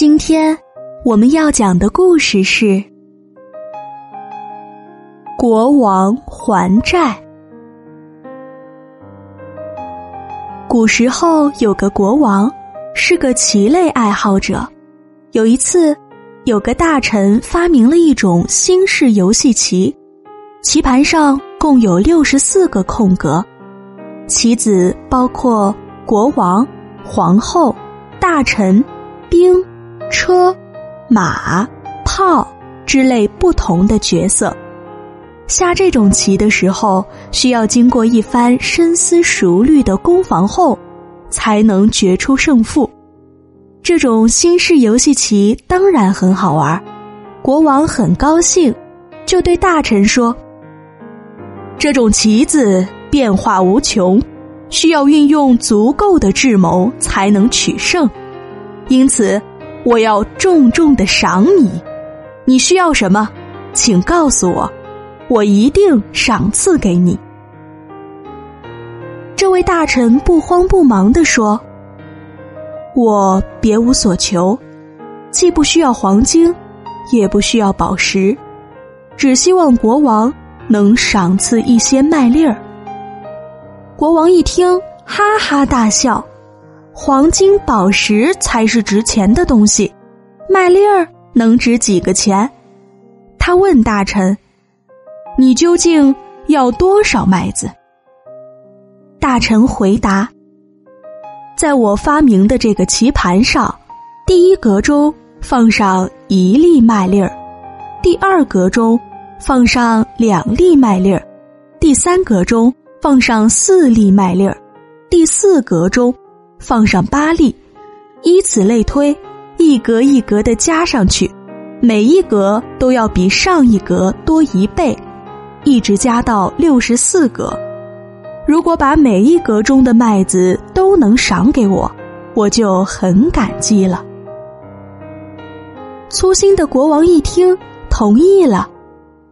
今天我们要讲的故事是《国王还债》。古时候有个国王，是个棋类爱好者。有一次，有个大臣发明了一种新式游戏棋，棋盘上共有六十四个空格，棋子包括国王、皇后、大臣、兵。车、马、炮之类不同的角色，下这种棋的时候，需要经过一番深思熟虑的攻防后，才能决出胜负。这种新式游戏棋当然很好玩，国王很高兴，就对大臣说：“这种棋子变化无穷，需要运用足够的智谋才能取胜，因此。”我要重重的赏你，你需要什么，请告诉我，我一定赏赐给你。这位大臣不慌不忙地说：“我别无所求，既不需要黄金，也不需要宝石，只希望国王能赏赐一些麦粒儿。”国王一听，哈哈大笑。黄金、宝石才是值钱的东西，麦粒儿能值几个钱？他问大臣：“你究竟要多少麦子？”大臣回答：“在我发明的这个棋盘上，第一格中放上一粒麦粒儿，第二格中放上两粒麦粒儿，第三格中放上四粒麦粒儿，第四格中。”放上八粒，依此类推，一格一格的加上去，每一格都要比上一格多一倍，一直加到六十四格。如果把每一格中的麦子都能赏给我，我就很感激了。粗心的国王一听，同意了。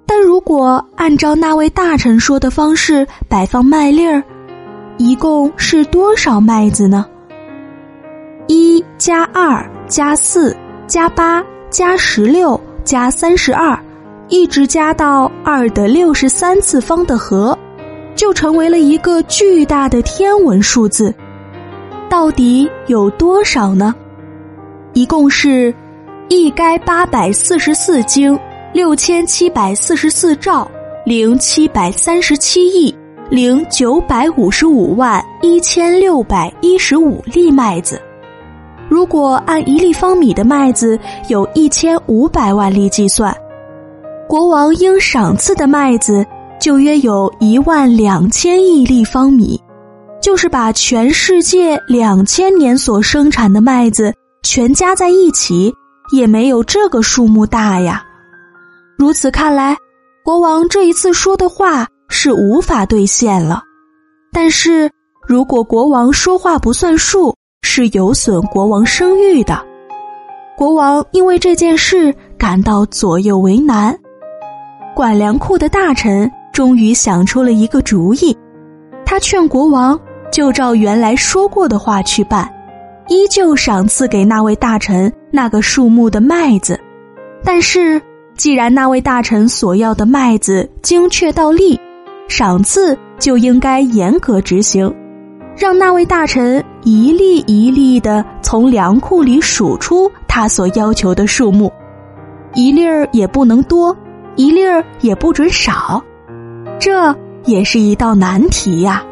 但如果按照那位大臣说的方式摆放麦粒儿，一共是多少麦子呢？一加二加四加八加十六加三十二，一直加到二的六十三次方的和，就成为了一个巨大的天文数字。到底有多少呢？一共是一该八百四十四京六千七百四十四兆零七百三十七亿零九百五十五万一千六百一十五粒麦子。如果按一立方米的麦子有一千五百万粒计算，国王应赏赐的麦子就约有一万两千亿立方米，就是把全世界两千年所生产的麦子全加在一起，也没有这个数目大呀。如此看来，国王这一次说的话是无法兑现了。但是如果国王说话不算数，是有损国王声誉的。国王因为这件事感到左右为难。管粮库的大臣终于想出了一个主意，他劝国王就照原来说过的话去办，依旧赏赐给那位大臣那个数目的麦子。但是，既然那位大臣所要的麦子精确到粒，赏赐就应该严格执行。让那位大臣一粒一粒的从粮库里数出他所要求的数目，一粒儿也不能多，一粒儿也不准少，这也是一道难题呀。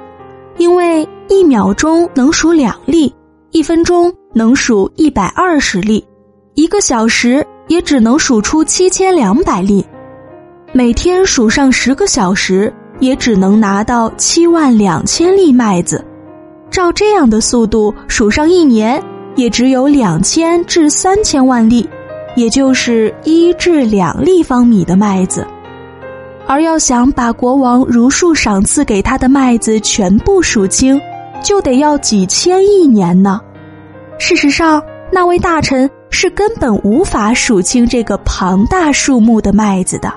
因为一秒钟能数两粒，一分钟能数一百二十粒，一个小时也只能数出七千两百粒，每天数上十个小时也只能拿到七万两千粒麦子。照这样的速度数上一年，也只有两千至三千万粒，也就是一至两立方米的麦子。而要想把国王如数赏赐给他的麦子全部数清，就得要几千亿年呢。事实上，那位大臣是根本无法数清这个庞大数目的麦子的。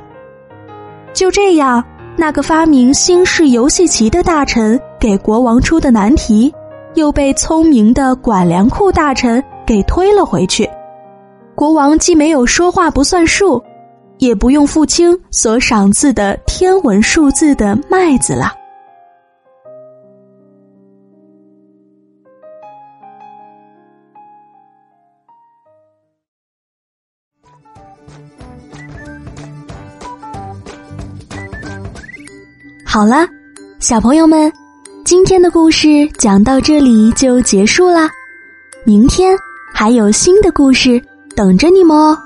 就这样，那个发明新式游戏棋的大臣给国王出的难题，又被聪明的管粮库大臣给推了回去。国王既没有说话不算数。也不用付清所赏赐的天文数字的麦子了。好了，小朋友们，今天的故事讲到这里就结束啦。明天还有新的故事等着你们哦。